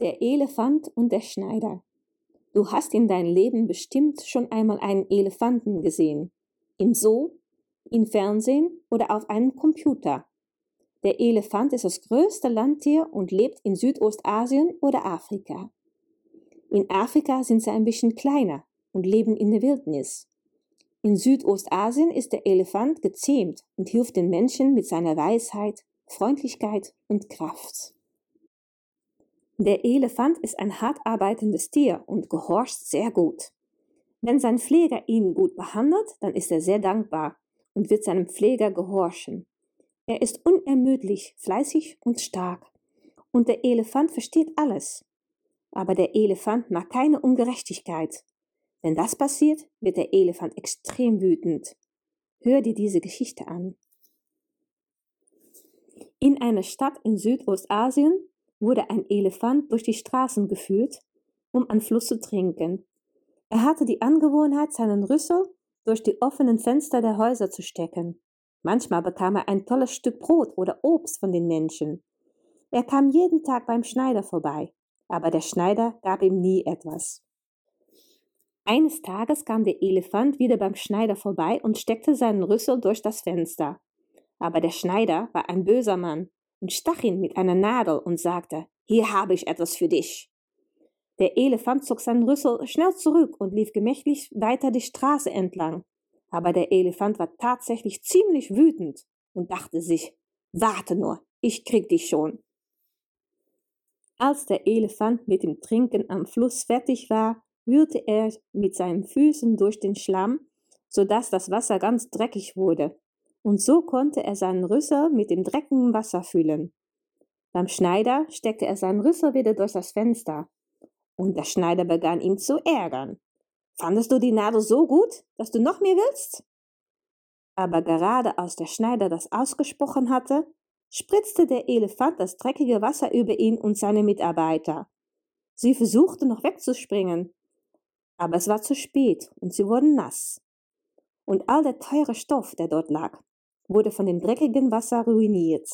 Der Elefant und der Schneider. Du hast in deinem Leben bestimmt schon einmal einen Elefanten gesehen. Im Zoo, im Fernsehen oder auf einem Computer. Der Elefant ist das größte Landtier und lebt in Südostasien oder Afrika. In Afrika sind sie ein bisschen kleiner und leben in der Wildnis. In Südostasien ist der Elefant gezähmt und hilft den Menschen mit seiner Weisheit, Freundlichkeit und Kraft. Der Elefant ist ein hart arbeitendes Tier und gehorcht sehr gut. Wenn sein Pfleger ihn gut behandelt, dann ist er sehr dankbar und wird seinem Pfleger gehorchen. Er ist unermüdlich, fleißig und stark. Und der Elefant versteht alles. Aber der Elefant mag keine Ungerechtigkeit. Wenn das passiert, wird der Elefant extrem wütend. Hör dir diese Geschichte an. In einer Stadt in Südostasien wurde ein Elefant durch die Straßen geführt, um an Fluss zu trinken. Er hatte die Angewohnheit, seinen Rüssel durch die offenen Fenster der Häuser zu stecken. Manchmal bekam er ein tolles Stück Brot oder Obst von den Menschen. Er kam jeden Tag beim Schneider vorbei, aber der Schneider gab ihm nie etwas. Eines Tages kam der Elefant wieder beim Schneider vorbei und steckte seinen Rüssel durch das Fenster. Aber der Schneider war ein böser Mann und stach ihn mit einer Nadel und sagte, hier habe ich etwas für dich. Der Elefant zog seinen Rüssel schnell zurück und lief gemächlich weiter die Straße entlang. Aber der Elefant war tatsächlich ziemlich wütend und dachte sich, warte nur, ich krieg dich schon. Als der Elefant mit dem Trinken am Fluss fertig war, wühlte er mit seinen Füßen durch den Schlamm, so dass das Wasser ganz dreckig wurde und so konnte er seinen Rüssel mit dem dreckigen Wasser füllen. Beim Schneider steckte er seinen Rüssel wieder durch das Fenster, und der Schneider begann ihn zu ärgern. Fandest du die Nadel so gut, dass du noch mehr willst? Aber gerade als der Schneider das ausgesprochen hatte, spritzte der Elefant das dreckige Wasser über ihn und seine Mitarbeiter. Sie versuchten noch wegzuspringen, aber es war zu spät und sie wurden nass. Und all der teure Stoff, der dort lag, wurde von dem dreckigen Wasser ruiniert.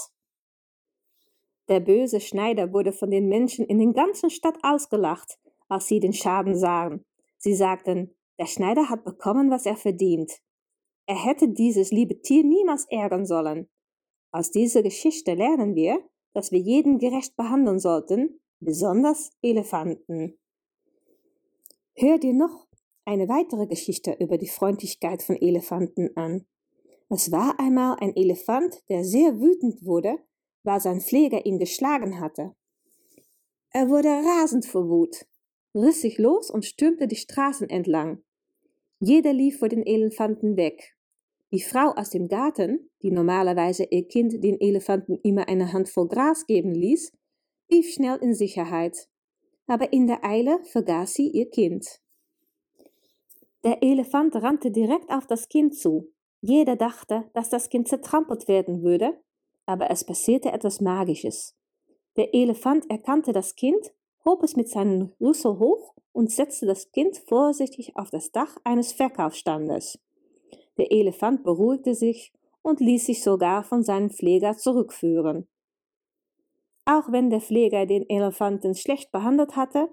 Der böse Schneider wurde von den Menschen in der ganzen Stadt ausgelacht, als sie den Schaden sahen. Sie sagten, der Schneider hat bekommen, was er verdient. Er hätte dieses liebe Tier niemals ärgern sollen. Aus dieser Geschichte lernen wir, dass wir jeden gerecht behandeln sollten, besonders Elefanten. Hör dir noch eine weitere Geschichte über die Freundlichkeit von Elefanten an. Es war einmal ein Elefant, der sehr wütend wurde, weil sein Pfleger ihn geschlagen hatte. Er wurde rasend vor Wut, riss sich los und stürmte die Straßen entlang. Jeder lief vor den Elefanten weg. Die Frau aus dem Garten, die normalerweise ihr Kind den Elefanten immer eine Handvoll Gras geben ließ, lief schnell in Sicherheit. Aber in der Eile vergaß sie ihr Kind. Der Elefant rannte direkt auf das Kind zu. Jeder dachte, dass das Kind zertrampelt werden würde, aber es passierte etwas Magisches. Der Elefant erkannte das Kind, hob es mit seinem Rüssel hoch und setzte das Kind vorsichtig auf das Dach eines Verkaufsstandes. Der Elefant beruhigte sich und ließ sich sogar von seinem Pfleger zurückführen. Auch wenn der Pfleger den Elefanten schlecht behandelt hatte,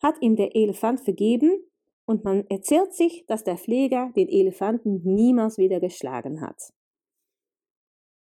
hat ihm der Elefant vergeben und man erzählt sich, dass der Pfleger den Elefanten niemals wieder geschlagen hat.